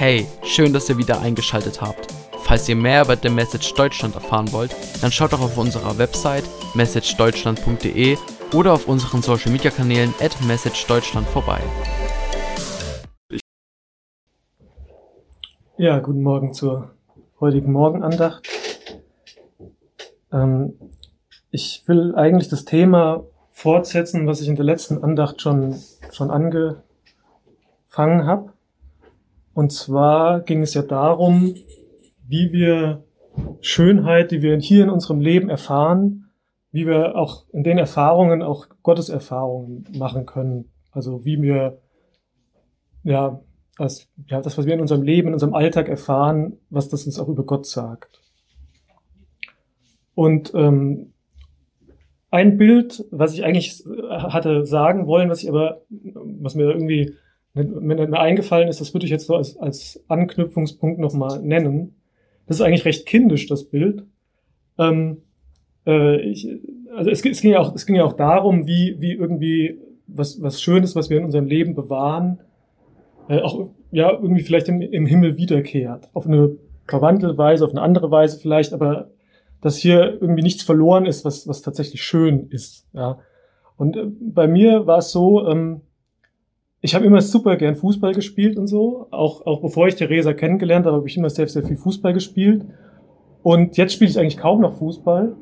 Hey, schön, dass ihr wieder eingeschaltet habt. Falls ihr mehr über The Message Deutschland erfahren wollt, dann schaut doch auf unserer Website messagedeutschland.de oder auf unseren Social Media Kanälen at messagedeutschland vorbei. Ja, guten Morgen zur heutigen Morgenandacht. Ähm, ich will eigentlich das Thema fortsetzen, was ich in der letzten Andacht schon, schon angefangen habe. Und zwar ging es ja darum, wie wir Schönheit, die wir hier in unserem Leben erfahren, wie wir auch in den Erfahrungen auch Gottes Erfahrungen machen können. Also wie wir, ja, das, ja, das, was wir in unserem Leben, in unserem Alltag erfahren, was das uns auch über Gott sagt. Und ähm, ein Bild, was ich eigentlich hatte sagen wollen, was ich aber, was mir irgendwie mir nicht mehr eingefallen ist, das würde ich jetzt so als, als Anknüpfungspunkt nochmal nennen. Das ist eigentlich recht kindisch, das Bild. Ähm, äh, ich, also es, es, ging ja auch, es ging ja auch darum, wie, wie irgendwie was, was Schönes, was wir in unserem Leben bewahren, äh, auch ja irgendwie vielleicht im, im Himmel wiederkehrt. Auf eine verwandelte Weise, auf eine andere Weise vielleicht, aber dass hier irgendwie nichts verloren ist, was, was tatsächlich schön ist. Ja. Und äh, bei mir war es so, ähm, ich habe immer super gern Fußball gespielt und so. Auch, auch bevor ich Theresa kennengelernt habe, habe ich immer sehr, sehr viel Fußball gespielt. Und jetzt spiele ich eigentlich kaum noch Fußball.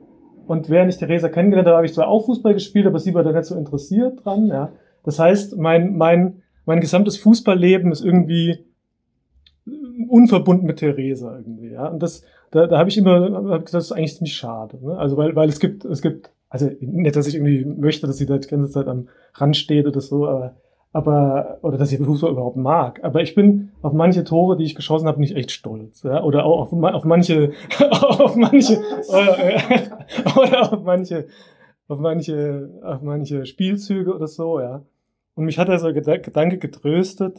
Und während ich Theresa kennengelernt habe, habe ich zwar auch Fußball gespielt, aber sie war da nicht so interessiert dran. Ja. Das heißt, mein, mein, mein gesamtes Fußballleben ist irgendwie unverbunden mit Theresa irgendwie. Ja. Und das, da, da habe ich immer hab gesagt, das ist eigentlich ziemlich schade. Ne? Also weil, weil es gibt, es gibt, also nicht, dass ich irgendwie möchte, dass sie da die ganze Zeit am Rand steht oder so, aber aber oder dass ich Fußball überhaupt mag. Aber ich bin auf manche Tore, die ich geschossen habe, nicht echt stolz. Ja? Oder auch auf, auf manche, auf manche oder, oder auf manche, auf manche, auf manche Spielzüge oder so. Ja. Und mich hat also der Gedanke getröstet,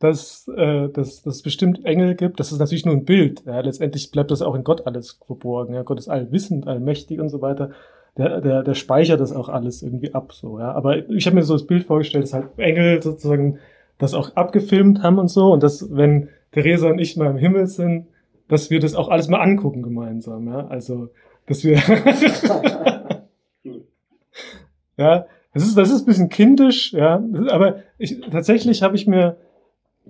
dass, äh, dass, dass es bestimmt Engel gibt. Das ist natürlich nur ein Bild. Ja. Letztendlich bleibt das auch in Gott alles verborgen. Ja. Gott ist allwissend, allmächtig und so weiter der, der, der speichert das auch alles irgendwie ab, so, ja. Aber ich habe mir so das Bild vorgestellt, dass halt Engel sozusagen das auch abgefilmt haben und so und dass, wenn Theresa und ich mal im Himmel sind, dass wir das auch alles mal angucken gemeinsam, ja. Also, dass wir, ja, das ist, das ist ein bisschen kindisch, ja. Aber ich, tatsächlich habe ich mir,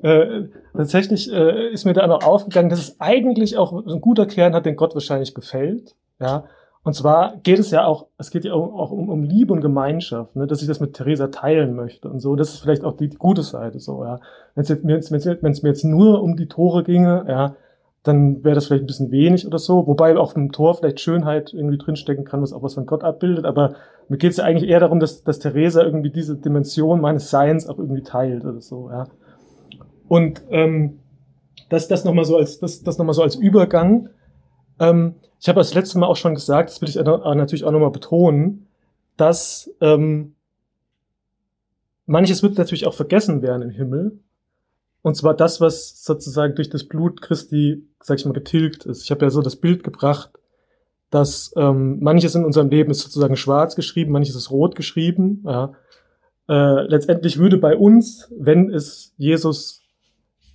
äh, tatsächlich äh, ist mir da noch aufgegangen, dass es eigentlich auch ein guter Kern hat, den Gott wahrscheinlich gefällt, ja. Und zwar geht es ja auch, es geht ja auch um, um Liebe und Gemeinschaft, ne, dass ich das mit Theresa teilen möchte und so. Das ist vielleicht auch die, die gute Seite so, ja. Wenn es mir, jetzt, wenn's mir jetzt nur um die Tore ginge, ja, dann wäre das vielleicht ein bisschen wenig oder so. Wobei auf dem Tor vielleicht Schönheit irgendwie drinstecken kann, was auch was von Gott abbildet. Aber mir geht es ja eigentlich eher darum, dass, dass Theresa irgendwie diese Dimension meines Seins auch irgendwie teilt oder so, ja. Und ähm, das, das nochmal so als, das, das noch so als Übergang. Ähm, ich habe das letzte Mal auch schon gesagt, das will ich natürlich auch nochmal betonen, dass ähm, manches wird natürlich auch vergessen werden im Himmel. Und zwar das, was sozusagen durch das Blut Christi, sag ich mal, getilgt ist. Ich habe ja so das Bild gebracht, dass ähm, manches in unserem Leben ist sozusagen schwarz geschrieben, manches ist rot geschrieben. Ja. Äh, letztendlich würde bei uns, wenn es Jesus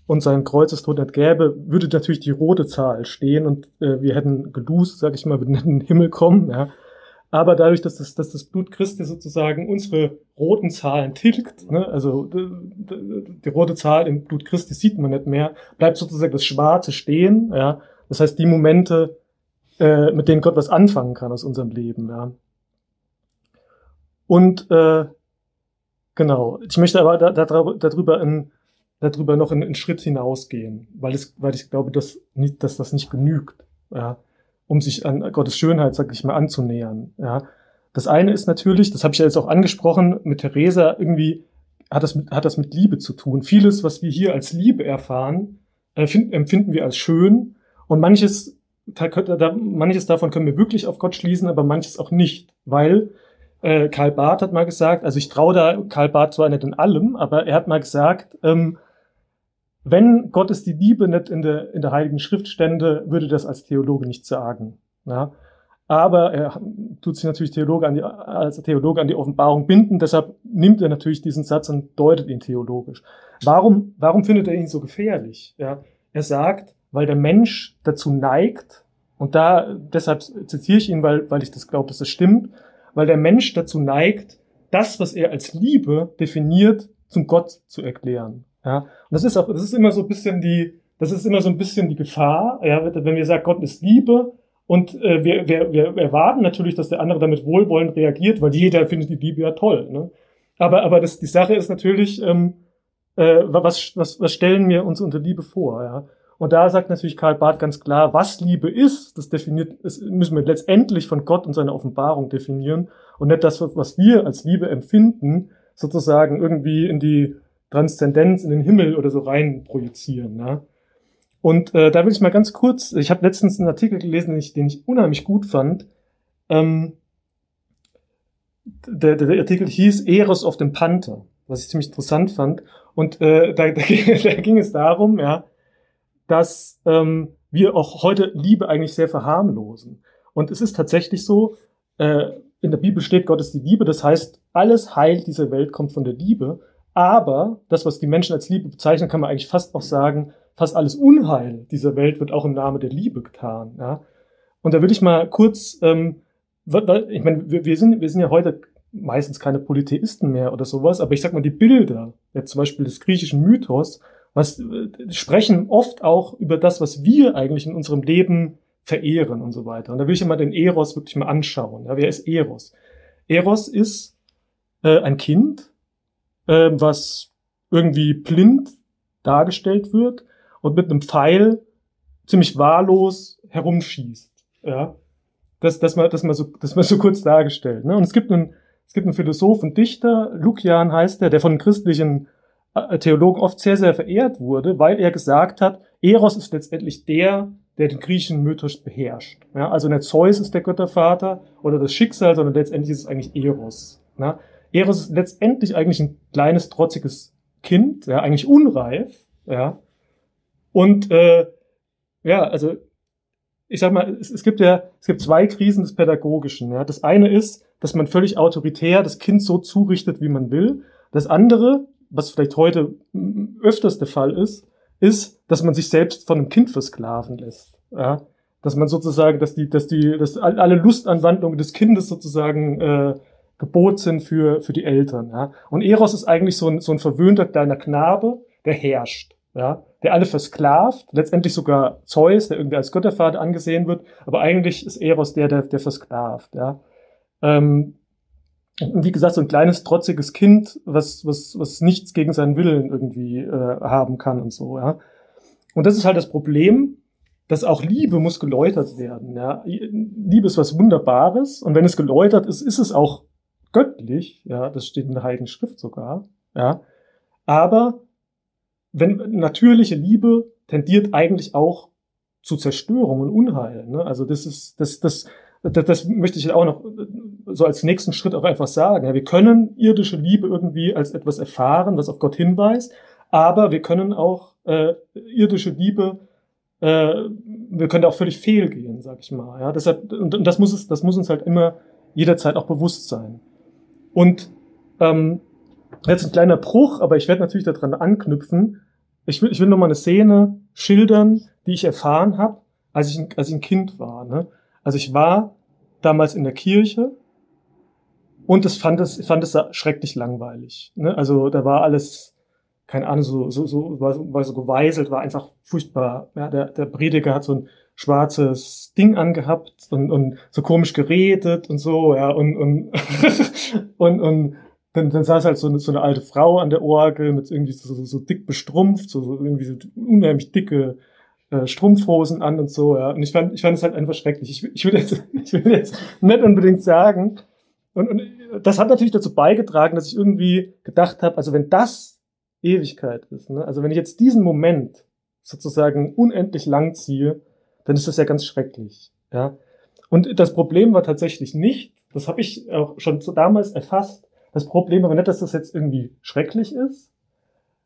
und sein Kreuzestod nicht gäbe, würde natürlich die rote Zahl stehen und äh, wir hätten gelust, sag ich mal, würden in den Himmel kommen, ja. Aber dadurch, dass das, dass das Blut Christi sozusagen unsere roten Zahlen tilgt, ne, also die, die rote Zahl im Blut Christi sieht man nicht mehr, bleibt sozusagen das Schwarze stehen, ja. Das heißt, die Momente, äh, mit denen Gott was anfangen kann aus unserem Leben, ja. Und äh, genau, ich möchte aber da, da, darüber in darüber noch einen, Schritt hinausgehen, weil, es, weil ich glaube, dass, nicht, dass das nicht genügt, ja, um sich an Gottes Schönheit, sag ich mal, anzunähern. Ja. Das eine ist natürlich, das habe ich ja jetzt auch angesprochen, mit Theresa irgendwie hat das mit, hat das mit Liebe zu tun. Vieles, was wir hier als Liebe erfahren, empfinden wir als schön und manches, da, da, manches davon können wir wirklich auf Gott schließen, aber manches auch nicht, weil äh, Karl Barth hat mal gesagt, also ich traue da Karl Barth zwar nicht in allem, aber er hat mal gesagt, ähm, wenn Gottes die Liebe nicht in der, in der Heiligen Schrift stände, würde das als Theologe nicht sagen. Ja? aber er tut sich natürlich Theologe an die, als Theologe an die Offenbarung binden, deshalb nimmt er natürlich diesen Satz und deutet ihn theologisch. Warum, warum findet er ihn so gefährlich? Ja, er sagt, weil der Mensch dazu neigt, und da, deshalb zitiere ich ihn, weil, weil ich das glaube, dass das stimmt, weil der Mensch dazu neigt, das, was er als Liebe definiert, zum Gott zu erklären. Ja, und das ist auch, das ist immer so ein bisschen die, das ist immer so ein bisschen die Gefahr, ja, wenn wir sagen, Gott ist Liebe, und äh, wir, wir, wir erwarten natürlich, dass der andere damit wohlwollend reagiert, weil jeder findet die Liebe ja toll. Ne? Aber, aber das, die Sache ist natürlich, ähm, äh, was, was, was stellen wir uns unter Liebe vor? Ja? Und da sagt natürlich Karl Barth ganz klar, was Liebe ist, das definiert, das müssen wir letztendlich von Gott und seiner Offenbarung definieren und nicht das, was wir als Liebe empfinden, sozusagen irgendwie in die Transzendenz, in den Himmel oder so rein projizieren. Ja? Und äh, da will ich mal ganz kurz, ich habe letztens einen Artikel gelesen, den ich, den ich unheimlich gut fand. Ähm, der, der Artikel hieß Eros auf dem Panther, was ich ziemlich interessant fand. Und äh, da, da, da ging es darum, ja, dass ähm, wir auch heute Liebe eigentlich sehr verharmlosen. Und es ist tatsächlich so, äh, in der Bibel steht, Gott ist die Liebe, das heißt, alles Heil dieser Welt kommt von der Liebe. Aber das, was die Menschen als Liebe bezeichnen, kann man eigentlich fast auch sagen, fast alles Unheil dieser Welt wird auch im Namen der Liebe getan. Ja? Und da würde ich mal kurz, ähm, ich meine, wir, wir, sind, wir sind ja heute meistens keine Polytheisten mehr oder sowas, aber ich sag mal, die Bilder, ja, zum Beispiel des griechischen Mythos, was äh, sprechen oft auch über das, was wir eigentlich in unserem Leben verehren und so weiter. Und da will ich mal den Eros wirklich mal anschauen. Ja, wer ist Eros? Eros ist äh, ein Kind, äh, was irgendwie blind dargestellt wird, und mit einem Pfeil ziemlich wahllos herumschießt. Ja, das, das mal, das mal so, das mal so kurz dargestellt. Ne? Und es gibt einen, es gibt einen Philosoph und Dichter, Lukian heißt der, der von christlichen äh, Theologen oft sehr, sehr verehrt wurde, weil er gesagt hat, Eros ist letztendlich der, der den griechischen Mythos beherrscht. Ja, also nicht Zeus ist der Göttervater oder das Schicksal, sondern letztendlich ist es eigentlich Eros. Ja, Eros ist letztendlich eigentlich ein kleines, trotziges Kind, ja, eigentlich unreif, ja, und äh, ja, also ich sag mal, es, es gibt ja, es gibt zwei Krisen des Pädagogischen. Ja. Das eine ist, dass man völlig autoritär das Kind so zurichtet, wie man will. Das andere, was vielleicht heute öfters der Fall ist, ist, dass man sich selbst von einem Kind versklaven lässt. Ja. Dass man sozusagen, dass die, dass die, dass alle Lustanwandlungen des Kindes sozusagen äh, Gebot sind für, für die Eltern. Ja. Und Eros ist eigentlich so ein, so ein verwöhnter kleiner Knabe, der herrscht ja, der alle versklavt, letztendlich sogar Zeus, der irgendwie als Göttervater angesehen wird, aber eigentlich ist Eros der, der, der versklavt, ja. Ähm, und wie gesagt, so ein kleines, trotziges Kind, was, was, was nichts gegen seinen Willen irgendwie äh, haben kann und so, ja. Und das ist halt das Problem, dass auch Liebe muss geläutert werden, ja. Liebe ist was Wunderbares und wenn es geläutert ist, ist es auch göttlich, ja, das steht in der Heiligen Schrift sogar, ja. Aber wenn natürliche Liebe tendiert eigentlich auch zu Zerstörung und Unheil. Ne? Also das ist, das, das, das, das möchte ich auch noch so als nächsten Schritt auch einfach sagen. Ja, wir können irdische Liebe irgendwie als etwas erfahren, was auf Gott hinweist, aber wir können auch äh, irdische Liebe, äh, wir können da auch völlig fehlgehen, sag ich mal. Ja, deshalb, und, und das muss es, das muss uns halt immer jederzeit auch bewusst sein. Und ähm, jetzt ein kleiner Bruch, aber ich werde natürlich daran anknüpfen. Ich will, ich will nur mal eine Szene schildern, die ich erfahren habe, als ich, als ich ein Kind war. Ne? Also ich war damals in der Kirche und das fand es, fand es schrecklich langweilig. Ne? Also da war alles, keine Ahnung, so, so, so, war, war so geweiselt, war einfach furchtbar. Ja, der, der Prediger hat so ein schwarzes Ding angehabt und, und so komisch geredet und so, ja, und, und, und, und dann, dann saß halt so eine, so eine alte Frau an der Orgel mit irgendwie so, so, so dick bestrumpft, so, so irgendwie so unheimlich dicke äh, Strumpfhosen an und so, ja. Und ich fand, ich fand es halt einfach schrecklich. Ich, ich will jetzt, ich will jetzt nicht unbedingt sagen. Und, und das hat natürlich dazu beigetragen, dass ich irgendwie gedacht habe, also wenn das Ewigkeit ist, ne, also wenn ich jetzt diesen Moment sozusagen unendlich lang ziehe, dann ist das ja ganz schrecklich, ja. Und das Problem war tatsächlich nicht, das habe ich auch schon damals erfasst, das Problem aber nicht, dass das jetzt irgendwie schrecklich ist,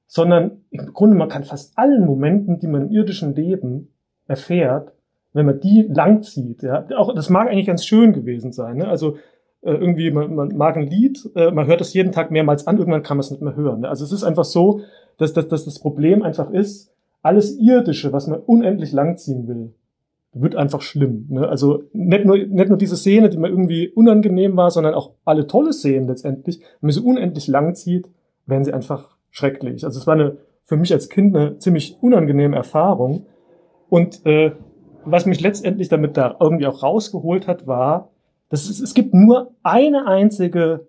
sondern im Grunde man kann fast allen Momenten, die man im irdischen Leben erfährt, wenn man die langzieht, ja, auch das mag eigentlich ganz schön gewesen sein. Ne? Also äh, irgendwie, man, man mag ein Lied, äh, man hört es jeden Tag mehrmals an, irgendwann kann man es nicht mehr hören. Ne? Also es ist einfach so, dass, dass, dass das Problem einfach ist, alles Irdische, was man unendlich langziehen will, wird einfach schlimm. Ne? Also nicht nur, nicht nur diese Szene, die mir irgendwie unangenehm war, sondern auch alle tolle Szenen letztendlich, wenn man sie unendlich lang zieht, werden sie einfach schrecklich. Also es war eine, für mich als Kind eine ziemlich unangenehme Erfahrung. Und äh, was mich letztendlich damit da irgendwie auch rausgeholt hat, war, dass es, es gibt nur eine einzige,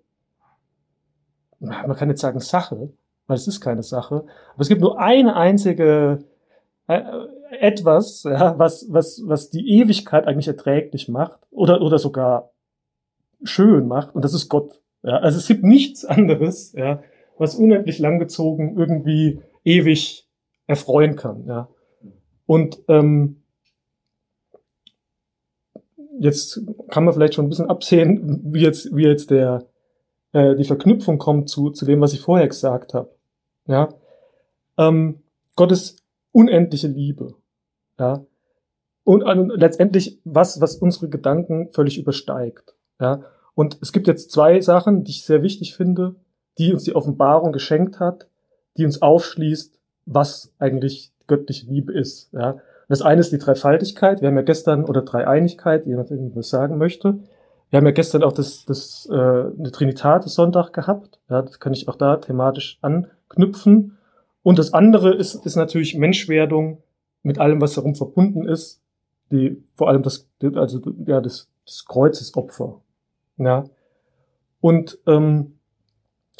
man kann jetzt sagen Sache, weil es ist keine Sache, aber es gibt nur eine einzige äh, etwas, ja, was, was, was die Ewigkeit eigentlich erträglich macht oder, oder sogar schön macht, und das ist Gott. Ja. Also es gibt nichts anderes, ja, was unendlich langgezogen irgendwie ewig erfreuen kann. Ja. Und ähm, jetzt kann man vielleicht schon ein bisschen absehen, wie jetzt, wie jetzt der, äh, die Verknüpfung kommt zu, zu dem, was ich vorher gesagt habe. Ja? Ähm, Gottes unendliche Liebe. Ja? Und, und letztendlich was, was unsere Gedanken völlig übersteigt. Ja? Und es gibt jetzt zwei Sachen, die ich sehr wichtig finde, die uns die Offenbarung geschenkt hat, die uns aufschließt, was eigentlich göttliche Liebe ist. Ja? Das eine ist die Dreifaltigkeit. Wir haben ja gestern, oder Dreieinigkeit, je nachdem, was sagen möchte. Wir haben ja gestern auch das, das äh, eine Trinitatis Sonntag gehabt. Ja, das kann ich auch da thematisch anknüpfen. Und das andere ist, ist natürlich Menschwerdung mit allem, was darum verbunden ist. Die, vor allem das, also, ja, das, das Kreuzesopfer. Ja. Und ähm,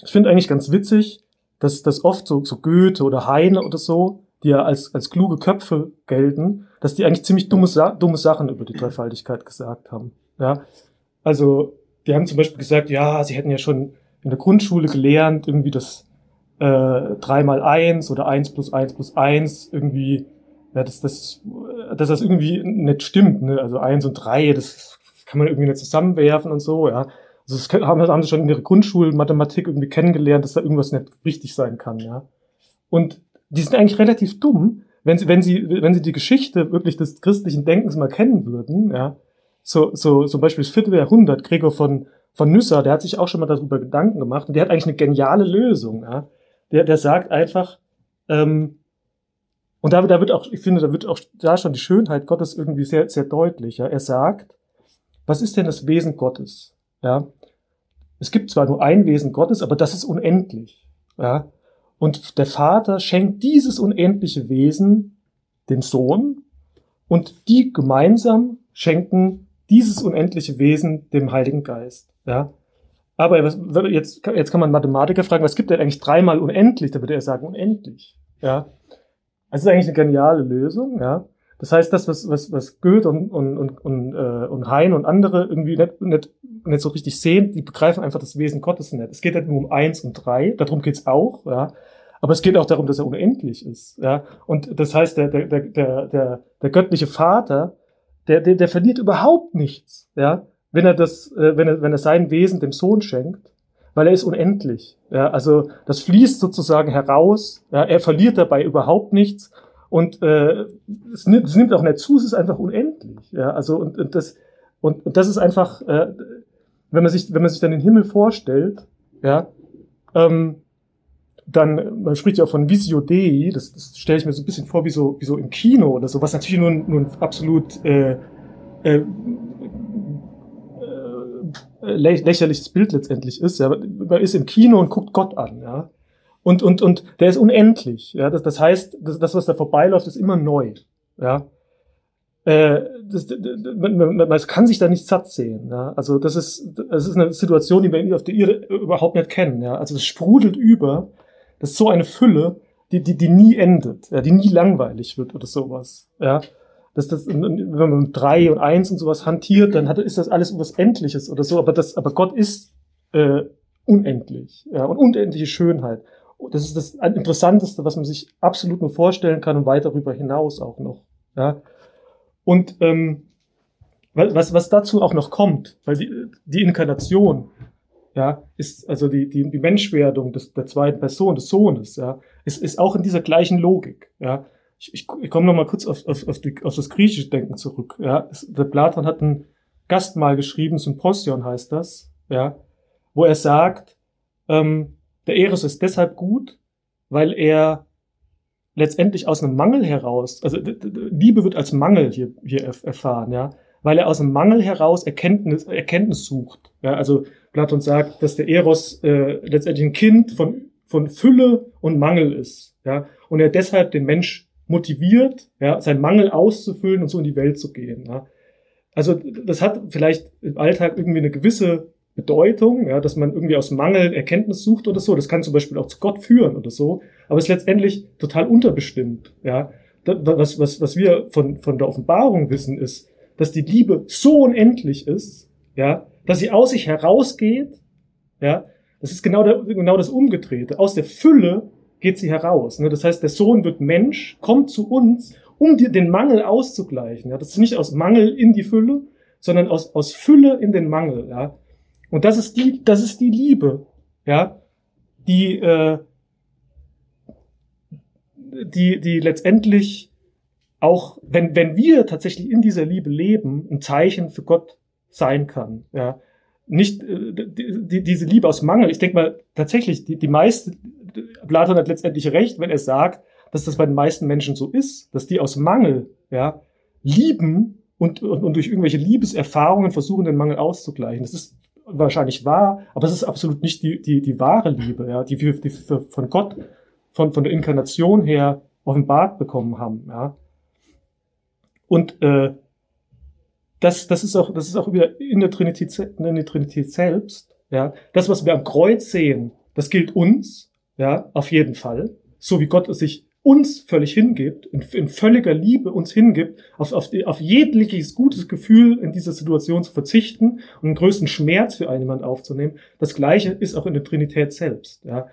ich finde eigentlich ganz witzig, dass das oft so, so Goethe oder Heine oder so die ja als, als kluge Köpfe gelten, dass die eigentlich ziemlich dumme, dumme Sachen über die Dreifaltigkeit gesagt haben. Ja, also die haben zum Beispiel gesagt, ja, sie hätten ja schon in der Grundschule gelernt, irgendwie das äh, 3 mal 1 oder 1 plus 1 plus 1 irgendwie, ja, dass das, dass das irgendwie nicht stimmt. Ne? Also 1 und 3, das kann man irgendwie nicht zusammenwerfen und so, ja. Also das haben, haben sie schon in ihrer Grundschulmathematik irgendwie kennengelernt, dass da irgendwas nicht richtig sein kann, ja. Und die sind eigentlich relativ dumm, wenn sie, wenn sie, wenn sie die Geschichte wirklich des christlichen Denkens mal kennen würden, ja. So, so, zum Beispiel das vierte Jahrhundert, Gregor von, von Nyssa, der hat sich auch schon mal darüber Gedanken gemacht und der hat eigentlich eine geniale Lösung, ja. Der, der sagt einfach, ähm, und da, da wird auch, ich finde, da wird auch da schon die Schönheit Gottes irgendwie sehr, sehr deutlich, ja. Er sagt, was ist denn das Wesen Gottes? Ja. Es gibt zwar nur ein Wesen Gottes, aber das ist unendlich, ja. Und der Vater schenkt dieses unendliche Wesen dem Sohn und die gemeinsam schenken dieses unendliche Wesen dem Heiligen Geist. Ja. Aber jetzt, jetzt kann man Mathematiker fragen, was gibt denn eigentlich dreimal unendlich? Da würde er sagen, unendlich. Ja. Also ist eigentlich eine geniale Lösung, ja. Das heißt, das, was, was, was Goethe und, und, und, und, äh, und Hein und andere irgendwie nicht, nicht, nicht so richtig sehen, die begreifen einfach das Wesen Gottes nicht. Es geht nicht nur um eins und drei, darum geht's auch, ja. Aber es geht auch darum, dass er unendlich ist. Ja? Und das heißt, der, der, der, der, der göttliche Vater, der, der, der verliert überhaupt nichts, ja, wenn er das, äh, wenn er, wenn er sein Wesen dem Sohn schenkt, weil er ist unendlich. Ja? Also das fließt sozusagen heraus. Ja? Er verliert dabei überhaupt nichts. Und äh, es, nimmt, es nimmt auch nicht zu, es ist einfach unendlich. Ja? Also und, und das und, und das ist einfach, äh, wenn man sich wenn man sich dann den Himmel vorstellt, ja, ähm, dann, man spricht ja auch von Visio Dei, das, das stelle ich mir so ein bisschen vor wie so, wie so im Kino oder so, was natürlich nur, nur ein absolut äh, äh, äh, lächerliches Bild letztendlich ist. Ja. Man ist im Kino und guckt Gott an, ja. Und, und, und der ist unendlich. Ja. Das, das heißt, das, das, was da vorbeiläuft, ist immer neu. Ja. Äh, das, man, man, man kann sich da nicht satt sehen. Ja? Also das ist, das ist eine Situation, die wir auf der Irre überhaupt nicht kennen. Ja? Also es sprudelt über das ist so eine Fülle, die, die, die nie endet, ja, die nie langweilig wird oder sowas. Ja. Das, das, wenn man mit drei und eins und sowas hantiert, dann hat, ist das alles was Endliches oder so. Aber das, aber Gott ist äh, unendlich, ja, und unendliche Schönheit. Das ist das Interessanteste, was man sich absolut nur vorstellen kann und weit darüber hinaus auch noch. Ja. Und ähm, was, was dazu auch noch kommt, weil die, die Inkarnation, ja, ist also die, die, die Menschwerdung des, der zweiten Person, des Sohnes, ja, ist, ist auch in dieser gleichen Logik, ja. Ich, ich, ich komme noch mal kurz auf, auf, auf, die, auf das griechische Denken zurück. Ja, der Platon hat ein Gastmahl geschrieben, Symposion heißt das, ja, wo er sagt, ähm, der Eros ist deshalb gut, weil er letztendlich aus einem Mangel heraus, also Liebe wird als Mangel hier, hier erfahren, ja, weil er aus einem Mangel heraus Erkenntnis, Erkenntnis sucht. Ja, also Platon sagt, dass der Eros äh, letztendlich ein Kind von, von Fülle und Mangel ist, ja, und er deshalb den Mensch motiviert, ja, seinen Mangel auszufüllen und so in die Welt zu gehen. Ja. Also das hat vielleicht im Alltag irgendwie eine gewisse Bedeutung, ja, dass man irgendwie aus Mangel Erkenntnis sucht oder so. Das kann zum Beispiel auch zu Gott führen oder so. Aber es ist letztendlich total unterbestimmt. Ja, was, was, was wir von, von der Offenbarung wissen, ist, dass die Liebe so unendlich ist, ja, dass sie aus sich herausgeht. Ja, das ist genau, der, genau das Umgedrehte. Aus der Fülle geht sie heraus. Ne? Das heißt, der Sohn wird Mensch, kommt zu uns, um dir den Mangel auszugleichen. Ja? Das ist nicht aus Mangel in die Fülle, sondern aus, aus Fülle in den Mangel. Ja? Und das ist die, das ist die Liebe, ja, die, äh, die, die letztendlich auch, wenn, wenn wir tatsächlich in dieser Liebe leben, ein Zeichen für Gott sein kann, ja. Nicht äh, die, diese Liebe aus Mangel. Ich denke mal, tatsächlich, die, die meiste, Platon hat letztendlich recht, wenn er sagt, dass das bei den meisten Menschen so ist, dass die aus Mangel, ja, lieben und, und, und durch irgendwelche Liebeserfahrungen versuchen, den Mangel auszugleichen. Das ist wahrscheinlich wahr, aber es ist absolut nicht die, die, die wahre Liebe, ja, die wir die wir von Gott, von, von der Inkarnation her offenbart bekommen haben. Ja. Und äh, das, das, ist auch, das ist auch wieder in der, Trinität, in der Trinität selbst. Ja. Das, was wir am Kreuz sehen, das gilt uns, ja, auf jeden Fall. So wie Gott es sich uns völlig hingibt, in, in völliger Liebe uns hingibt, auf, auf, auf jegliches gutes Gefühl in dieser Situation zu verzichten und den größten Schmerz für einen jemand aufzunehmen. Das Gleiche ist auch in der Trinität selbst. Ja.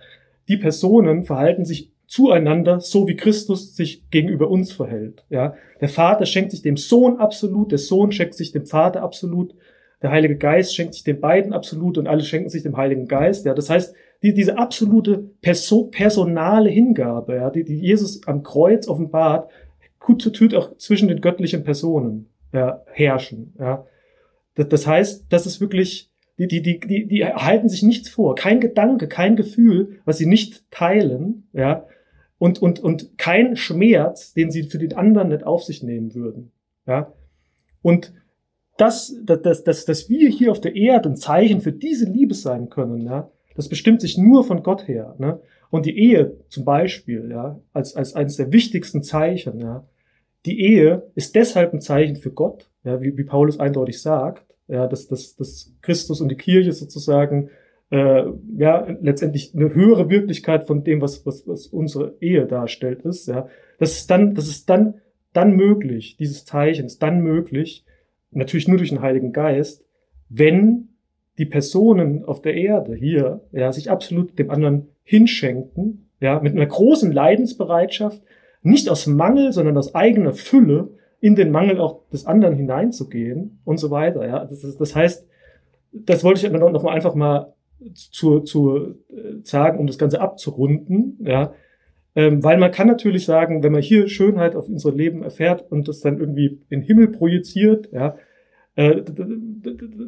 Die Personen verhalten sich zueinander, so wie Christus sich gegenüber uns verhält. Ja. Der Vater schenkt sich dem Sohn absolut, der Sohn schenkt sich dem Vater absolut, der Heilige Geist schenkt sich den beiden absolut und alle schenken sich dem Heiligen Geist. Ja, das heißt, die, diese absolute perso personale Hingabe, ja, die, die Jesus am Kreuz offenbart, tut auch zwischen den göttlichen Personen ja, herrschen. Ja. Das, das heißt, das ist wirklich, die, die, die, die, die halten sich nichts vor, kein Gedanke, kein Gefühl, was sie nicht teilen, ja, und, und, und kein Schmerz, den sie für den anderen nicht auf sich nehmen würden. Ja. Und das, dass, dass, dass wir hier auf der Erde ein Zeichen für diese Liebe sein können, ja, das bestimmt sich nur von Gott her. Ne? Und die Ehe zum Beispiel, ja, als, als eines der wichtigsten Zeichen, ja, die Ehe ist deshalb ein Zeichen für Gott, ja, wie, wie Paulus eindeutig sagt, ja, dass, dass, dass Christus und die Kirche sozusagen äh, ja letztendlich eine höhere Wirklichkeit von dem, was, was, was unsere Ehe darstellt, ist. Ja, das ist dann, das ist dann dann möglich. Dieses Zeichen ist dann möglich, natürlich nur durch den Heiligen Geist, wenn die Personen auf der Erde hier ja, sich absolut dem anderen hinschenken, ja, mit einer großen Leidensbereitschaft, nicht aus Mangel, sondern aus eigener Fülle in den Mangel auch des anderen hineinzugehen und so weiter. Ja. Das, das, heißt, das wollte ich noch, noch mal einfach mal zu, zu äh, sagen, um das Ganze abzurunden, ja. Ähm, weil man kann natürlich sagen, wenn man hier Schönheit auf unser Leben erfährt und das dann irgendwie in den Himmel projiziert, ja, äh,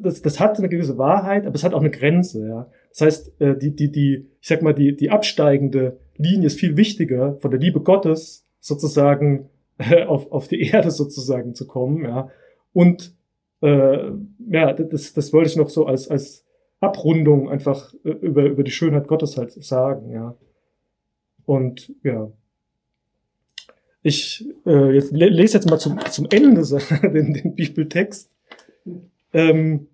das, das hat eine gewisse Wahrheit, aber es hat auch eine Grenze. Ja. Das heißt, äh, die, die, die, ich sag mal, die, die absteigende Linie ist viel wichtiger, von der Liebe Gottes sozusagen äh, auf, auf die Erde sozusagen zu kommen. Ja. Und äh, ja, das, das wollte ich noch so als, als Abrundung einfach über, über die Schönheit Gottes halt sagen, ja. Und ja. Ich äh, jetzt lese jetzt mal zum, zum Ende den, den Bibeltext. Ähm,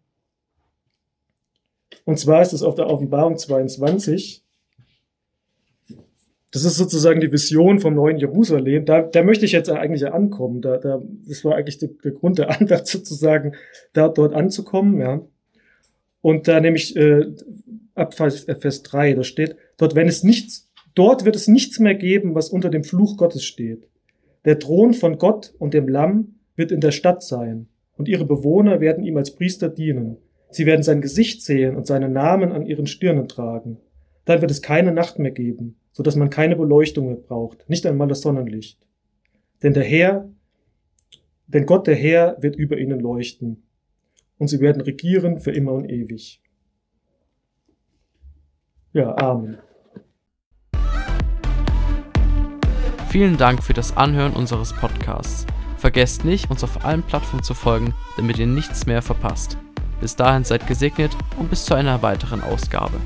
und zwar ist es auf der Offenbarung 22. Das ist sozusagen die Vision vom neuen Jerusalem. Da, da möchte ich jetzt eigentlich ankommen. Da, da, das war eigentlich der, der Grund der Andacht sozusagen, da dort anzukommen. Ja. Und da nämlich äh, ab Vers, äh, Vers 3, da steht, dort, wenn es nichts, dort wird es nichts mehr geben, was unter dem Fluch Gottes steht. Der Thron von Gott und dem Lamm wird in der Stadt sein und ihre Bewohner werden ihm als Priester dienen. Sie werden sein Gesicht sehen und seinen Namen an ihren Stirnen tragen. Dann wird es keine Nacht mehr geben, so dass man keine Beleuchtung mehr braucht, nicht einmal das Sonnenlicht. Denn der Herr, denn Gott der Herr wird über ihnen leuchten und sie werden regieren für immer und ewig. Ja, Amen. Vielen Dank für das Anhören unseres Podcasts. Vergesst nicht, uns auf allen Plattformen zu folgen, damit ihr nichts mehr verpasst. Bis dahin seid gesegnet und bis zu einer weiteren Ausgabe.